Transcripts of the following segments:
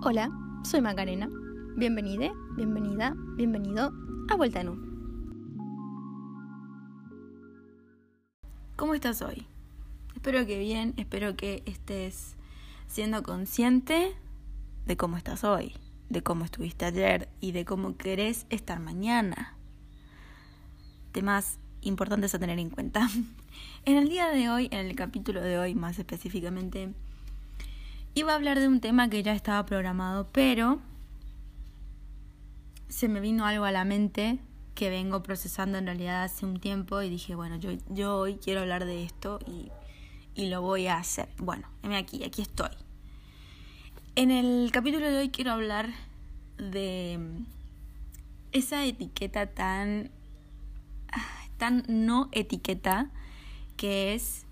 Hola, soy Macarena. Bienvenida, bienvenida, bienvenido a Vuelta en U. ¿Cómo estás hoy? Espero que bien, espero que estés siendo consciente de cómo estás hoy, de cómo estuviste ayer y de cómo querés estar mañana. Temas importantes a tener en cuenta. En el día de hoy, en el capítulo de hoy más específicamente, iba a hablar de un tema que ya estaba programado, pero se me vino algo a la mente que vengo procesando en realidad hace un tiempo y dije, bueno, yo, yo hoy quiero hablar de esto y, y lo voy a hacer. Bueno, aquí, aquí estoy. En el capítulo de hoy quiero hablar de esa etiqueta tan tan no etiqueta que es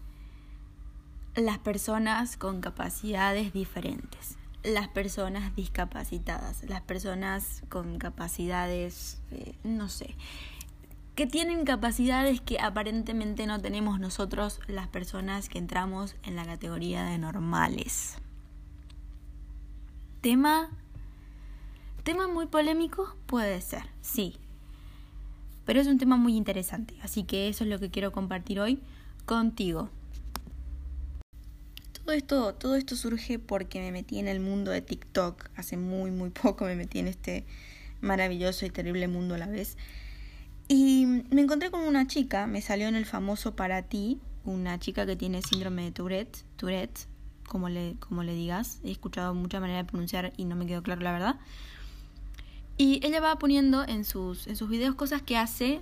las personas con capacidades diferentes, las personas discapacitadas, las personas con capacidades, eh, no sé, que tienen capacidades que aparentemente no tenemos nosotros las personas que entramos en la categoría de normales. Tema tema muy polémico puede ser, sí, pero es un tema muy interesante, así que eso es lo que quiero compartir hoy contigo. Todo esto, todo esto surge porque me metí en el mundo de TikTok. Hace muy, muy poco me metí en este maravilloso y terrible mundo a la vez. Y me encontré con una chica, me salió en el famoso para ti, una chica que tiene síndrome de Tourette, Tourette, como le, como le digas. He escuchado mucha manera de pronunciar y no me quedó claro la verdad. Y ella va poniendo en sus, en sus videos cosas que hace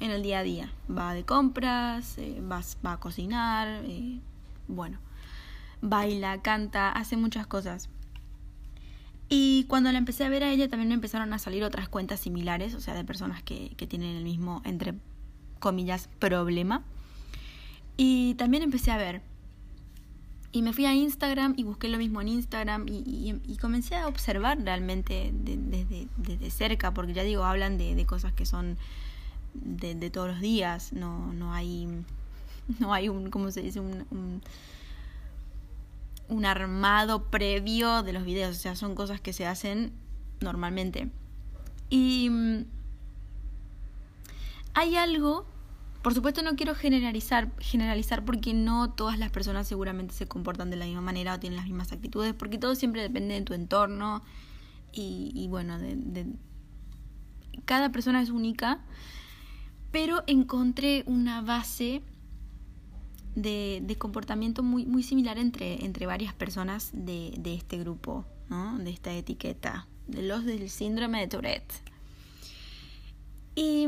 en el día a día. Va de compras, eh, va, va, a cocinar, eh, bueno, baila, canta, hace muchas cosas. Y cuando la empecé a ver a ella también me empezaron a salir otras cuentas similares, o sea, de personas que, que tienen el mismo, entre comillas, problema. Y también empecé a ver y me fui a Instagram y busqué lo mismo en Instagram y, y, comencé a observar realmente desde, cerca, porque ya digo, hablan de, cosas que son de, todos los días, no, no hay, no hay un, ¿cómo se dice? Un, un armado previo de los videos, o sea, son cosas que se hacen normalmente. Y mm, hay algo por supuesto no quiero generalizar, generalizar porque no todas las personas seguramente se comportan de la misma manera o tienen las mismas actitudes, porque todo siempre depende de tu entorno y, bueno, de, cada persona es única, pero encontré una base de, comportamiento muy, similar entre, varias personas de, este grupo, ¿no? de esta etiqueta, de los del síndrome de Tourette. Y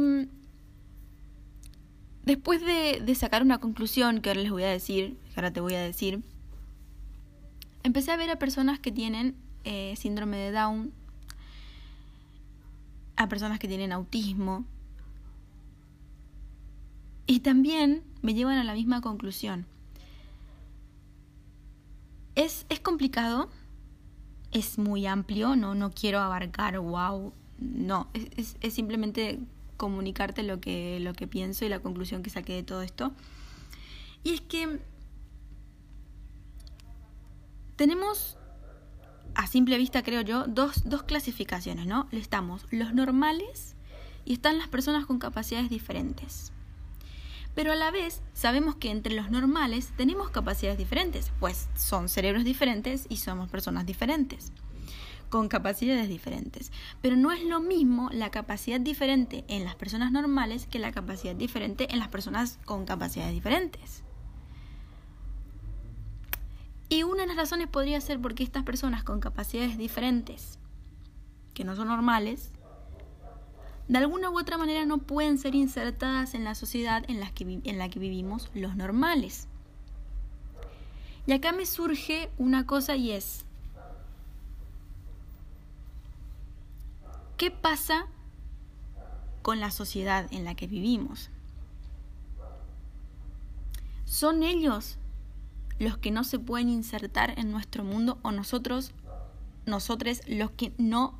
Después de, sacar una conclusión que ahora les voy a decir, que ahora te voy a decir, empecé a ver a personas que tienen eh, síndrome de Down, a personas que tienen autismo, y también me llevan a la misma conclusión. Es, es complicado, es muy amplio, no, no quiero abarcar, wow, no, es, es simplemente comunicarte lo que, lo que pienso y la conclusión que saqué de todo esto. Y es que tenemos, a simple vista creo yo, dos, dos clasificaciones, ¿no? Estamos los normales y están las personas con capacidades diferentes. Pero a la vez sabemos que entre los normales tenemos capacidades diferentes, pues son cerebros diferentes y somos personas diferentes con capacidades diferentes. Pero no es lo mismo la capacidad diferente en las personas normales que la capacidad diferente en las personas con capacidades diferentes. Y una de las razones podría ser porque estas personas con capacidades diferentes, que no son normales, de alguna u otra manera no pueden ser insertadas en la sociedad en la que, en la que vivimos los normales. Y acá me surge una cosa y es, ¿Qué pasa con la sociedad en la que vivimos? ¿Son ellos los que no se pueden insertar en nuestro mundo o nosotros, nosotros los que no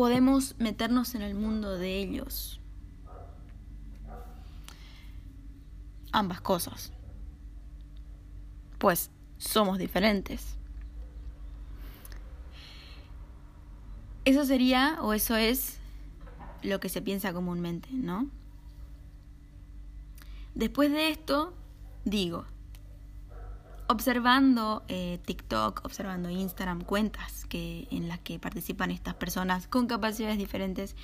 podemos meternos en el mundo de ellos? Ambas cosas. Pues somos diferentes. Eso sería, o eso es, lo que se piensa comúnmente, ¿no? Después de esto, digo, observando eh, TikTok, observando Instagram, cuentas que, en las que participan estas personas con capacidades diferentes,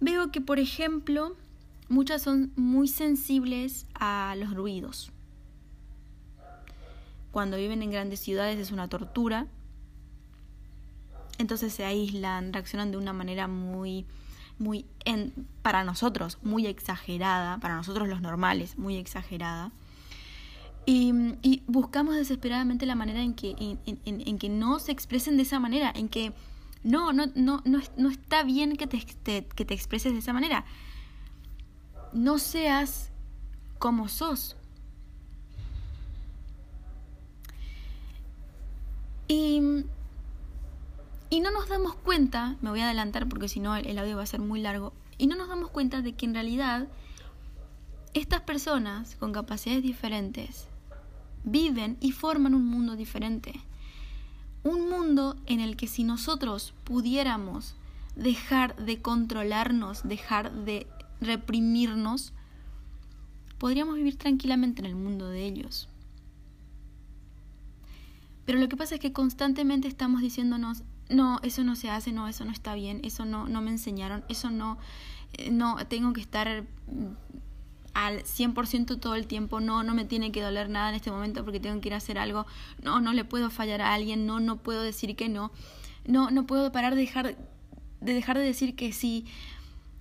veo que, por ejemplo, muchas son muy sensibles a los ruidos. Cuando viven en grandes ciudades es una tortura. Entonces se aíslan, reaccionan de una manera muy, muy, para nosotros, muy exagerada, para nosotros los normales, muy exagerada. Y, buscamos desesperadamente la manera en que, en, que no se expresen de esa manera, en que no, no, no, no, está bien que te, que te expreses de esa manera. No seas como sos. Y, y no nos damos cuenta, me voy a adelantar porque si no el audio va a ser muy largo, y no nos damos cuenta de que en realidad estas personas con capacidades diferentes viven y forman un mundo diferente. Un mundo en el que si nosotros pudiéramos dejar de controlarnos, dejar de reprimirnos, podríamos vivir tranquilamente en el mundo de ellos. Pero lo que pasa es que constantemente estamos diciéndonos, no, eso no se hace, no, eso no está bien, eso no, no me enseñaron, eso no, eh, no, tengo que estar al 100% todo el tiempo, no, no me tiene que doler nada en este momento porque tengo que ir a hacer algo, no, no le puedo fallar a alguien, no, no puedo decir que no, no, no puedo parar de dejar de, dejar de decir que sí.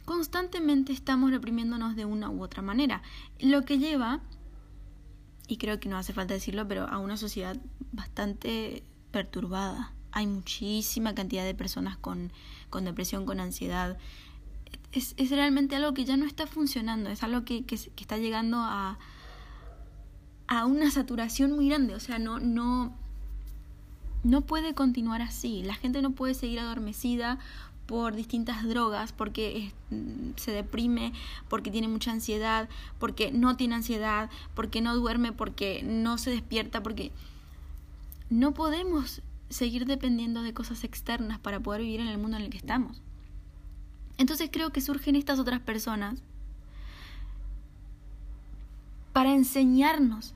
Constantemente estamos reprimiéndonos de una u otra manera, lo que lleva, y creo que no hace falta decirlo, pero a una sociedad bastante perturbada. Hay muchísima cantidad de personas con, con depresión, con ansiedad, es, es, realmente algo que ya no está funcionando, es algo que, que, está llegando a, a una saturación muy grande, o sea, no, no, no puede continuar así, la gente no puede seguir adormecida por distintas drogas, porque se deprime, porque tiene mucha ansiedad, porque no tiene ansiedad, porque no duerme, porque no se despierta, porque no podemos seguir dependiendo de cosas externas para poder vivir en el mundo en el que estamos. Entonces creo que surgen estas otras personas para enseñarnos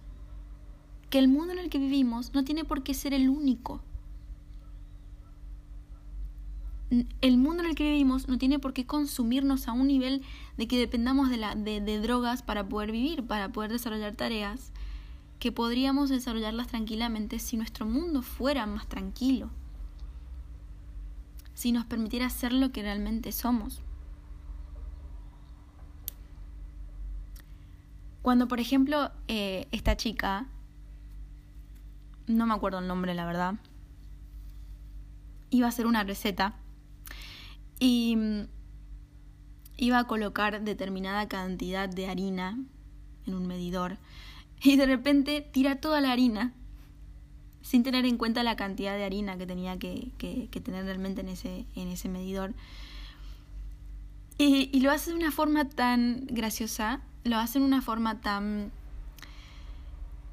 que el mundo en el que vivimos no tiene por qué ser el único. El mundo en el que vivimos no tiene por qué consumirnos a un nivel de que dependamos de, la, de, de drogas para poder vivir, para poder desarrollar tareas que podríamos desarrollarlas tranquilamente si nuestro mundo fuera más tranquilo si nos permitiera ser lo que realmente somos. Cuando, por ejemplo, eh, esta chica, no me acuerdo el nombre, la verdad, iba a hacer una receta y mm, iba a colocar determinada cantidad de harina en un medidor y de repente tira toda la harina sin tener en cuenta la cantidad de harina que tenía que, tener realmente en ese, en ese medidor. Y, lo hace de una forma tan graciosa, lo hace de una forma tan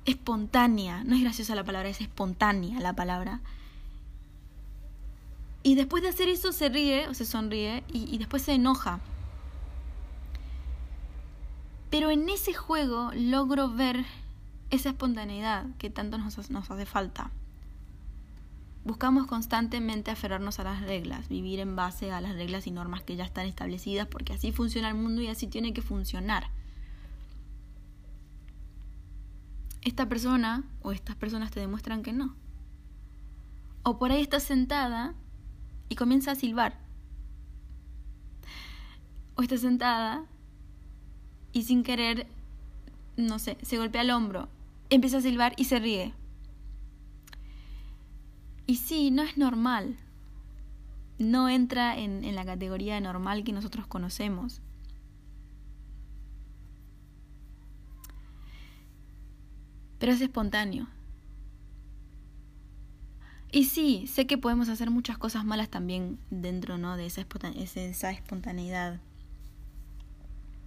espontánea, no es graciosa la palabra, es espontánea la palabra. Y después de hacer eso se ríe o se sonríe y después se enoja. Pero en ese juego logro ver esa espontaneidad que tanto nos, nos hace falta. Buscamos constantemente aferrarnos a las reglas, vivir en base a las reglas y normas que ya están establecidas, porque así funciona el mundo y así tiene que funcionar. Esta persona o estas personas te demuestran que no. O por ahí estás sentada y comienza a silbar. O estás sentada y sin querer, no sé, se golpea el hombro empieza a silbar y se ríe. Y sí, no es normal. No entra en, la categoría de normal que nosotros conocemos. Pero es espontáneo. Y sí, sé que podemos hacer muchas cosas malas también dentro ¿no? de esa, esa espontaneidad.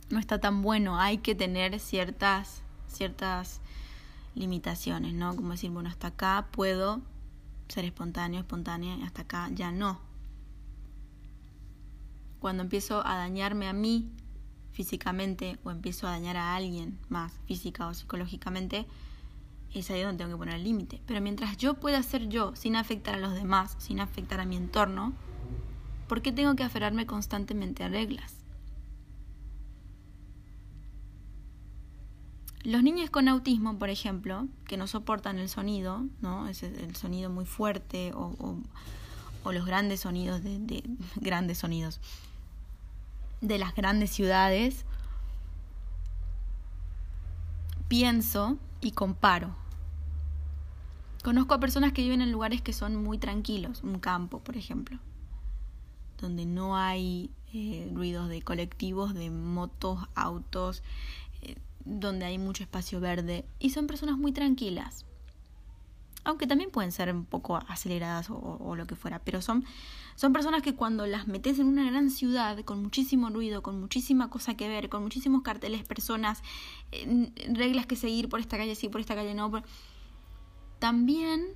No está tan bueno, hay que tener ciertas, ciertas limitaciones, ¿no? Como decir, bueno, hasta acá puedo ser espontáneo, espontánea, hasta acá ya no. cuando empiezo a dañarme a mí físicamente o empiezo a dañar a alguien más física o psicológicamente, es ahí donde tengo que poner el límite. Pero mientras yo pueda ser yo sin afectar a los demás, sin afectar a mi entorno, ¿por qué tengo que aferrarme constantemente a reglas? Los niños con autismo, por ejemplo, que no soportan el sonido, ¿no? Es el sonido muy fuerte o, los grandes sonidos de, de grandes sonidos de las grandes ciudades, pienso y comparo. Conozco a personas que viven en lugares que son muy tranquilos, un campo, por ejemplo, donde no hay eh, ruidos de colectivos, de motos, autos, donde hay mucho espacio verde, y son personas muy tranquilas. Aunque también pueden ser un poco aceleradas o, lo que fuera, pero son son personas que cuando las metes en una gran ciudad, con muchísimo ruido, con muchísima cosa que ver, con muchísimos carteles, personas, reglas que seguir por esta calle sí, por esta calle no, también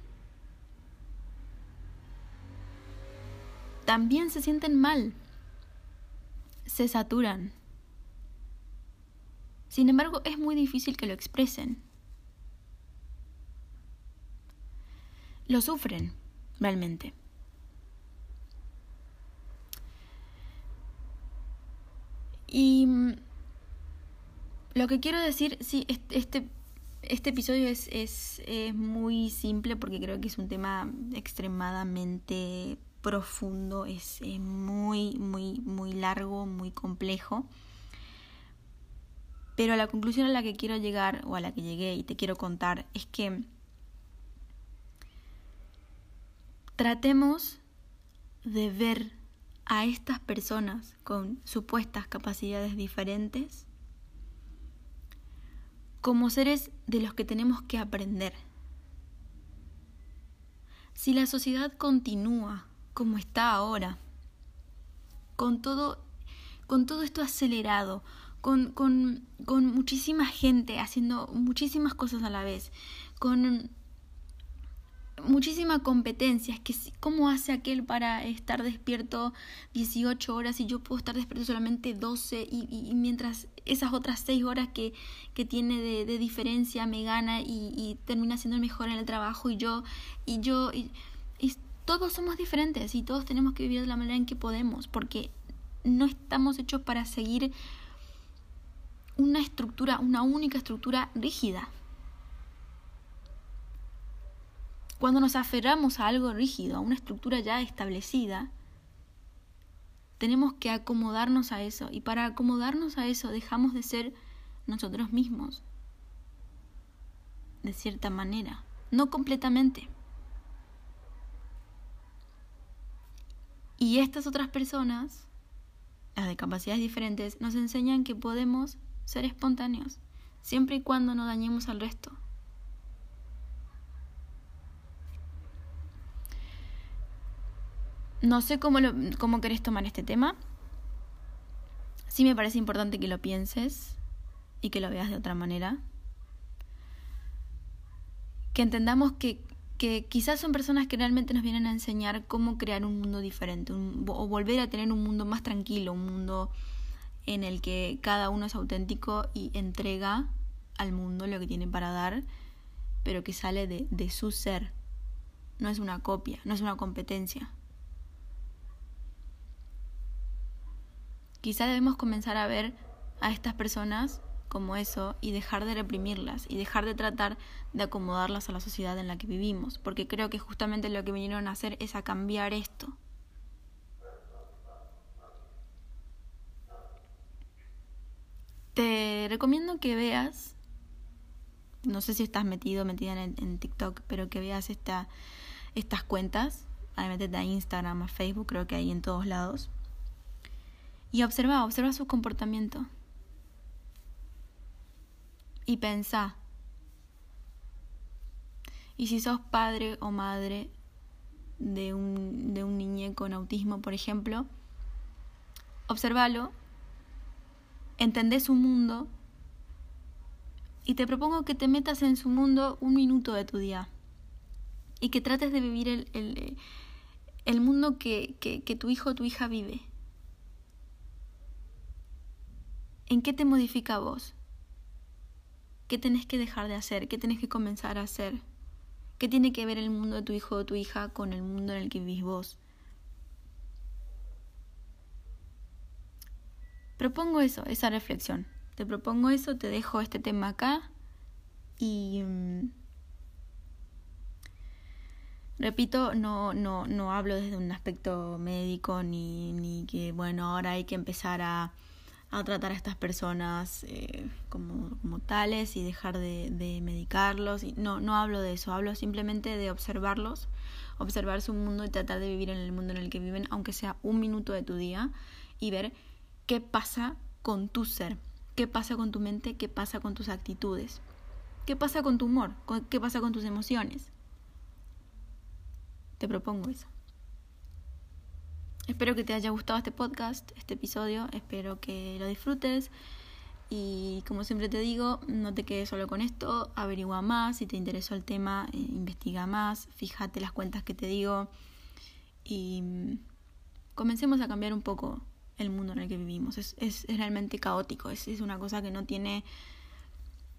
también se sienten mal, se saturan. Sin embargo, es muy difícil que lo expresen. Lo sufren, realmente. Y mm, lo que quiero decir, sí, este, este episodio es, es, muy simple porque creo que es un tema extremadamente profundo, es, muy, muy, muy largo, muy complejo. Pero la conclusión a la que quiero llegar, o a la que llegué y te quiero contar, es que tratemos de ver a estas personas con supuestas capacidades diferentes como seres de los que tenemos que aprender. Si la sociedad continúa como está ahora, con todo, con todo esto acelerado, con, con, con muchísima gente haciendo muchísimas cosas a la vez, con muchísima competencia. Que, ¿cómo hace aquel para estar despierto 18 horas y yo puedo estar despierto solamente 12 y, mientras esas otras 6 horas que, que tiene de, diferencia me gana y, termina siendo el mejor en el trabajo y yo, y yo, y, y todos somos diferentes y todos tenemos que vivir de la manera en que podemos porque no estamos hechos para seguir una estructura, una única estructura rígida. Cuando nos aferramos a algo rígido, a una estructura ya establecida, tenemos que acomodarnos a eso. Y para acomodarnos a eso dejamos de ser nosotros mismos. De cierta manera. No completamente. Y estas otras personas, las de capacidades diferentes, nos enseñan que podemos ser espontáneos, siempre y cuando no dañemos al resto. No sé cómo, lo, cómo querés tomar este tema. Sí me parece importante que lo pienses y que lo veas de otra manera. Que entendamos que, que quizás son personas que realmente nos vienen a enseñar cómo crear un mundo diferente o volver a tener un mundo más tranquilo, un mundo en el que cada uno es auténtico y entrega al mundo lo que tiene para dar, pero que sale de, de su ser. No es una copia, no es una competencia. Quizá debemos comenzar a ver a estas personas como eso y dejar de reprimirlas y dejar de tratar de acomodarlas a la sociedad en la que vivimos, porque creo que justamente lo que vinieron a hacer es a cambiar esto. Te recomiendo que veas, no sé si estás metido, metida en, en TikTok, pero que veas esta, estas cuentas, además a Instagram, a Facebook, creo que hay en todos lados y observa, observa su comportamiento. Y pensa. Y si sos padre o madre de un, de un niño con autismo, por ejemplo, observalo, entendé su mundo y te propongo que te metas en su mundo un minuto de tu día y que trates de vivir el, el, el mundo que, que, tu hijo o tu hija vive ¿En qué te modifica vos? ¿Qué tenés que dejar de hacer? ¿Qué tenés que comenzar a hacer? ¿Qué tiene que ver el mundo de tu hijo o tu hija con el mundo en el que vivís vos? Propongo eso, esa reflexión. Te propongo eso, te dejo este tema acá y mm, repito, no, no, no hablo desde un aspecto médico ni, ni que bueno, ahora hay que empezar a a tratar a estas personas eh, como, como, tales y dejar de, de medicarlos. Y no, no hablo de eso, hablo simplemente de observarlos, observar su mundo y tratar de vivir en el mundo en el que viven, aunque sea un minuto de tu día, y ver qué pasa con tu ser, qué pasa con tu mente, qué pasa con tus actitudes, qué pasa con tu humor, qué pasa con tus emociones. Te propongo eso. Espero que te haya gustado este podcast, este episodio, espero que lo disfrutes. Y como siempre te digo, no te quedes solo con esto, averigua más, si te interesó el tema, eh, investiga más, fíjate las cuentas que te digo. Y mm, comencemos a cambiar un poco el mundo en el que vivimos. Es, es, realmente caótico, es, es, una cosa que no tiene,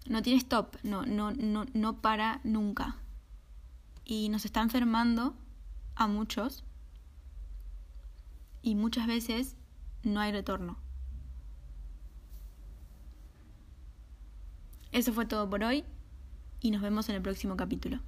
no tiene stop, no, no, no, no para nunca. Y nos está enfermando a muchos y muchas veces no hay retorno. Eso fue todo por hoy y nos vemos en el próximo capítulo.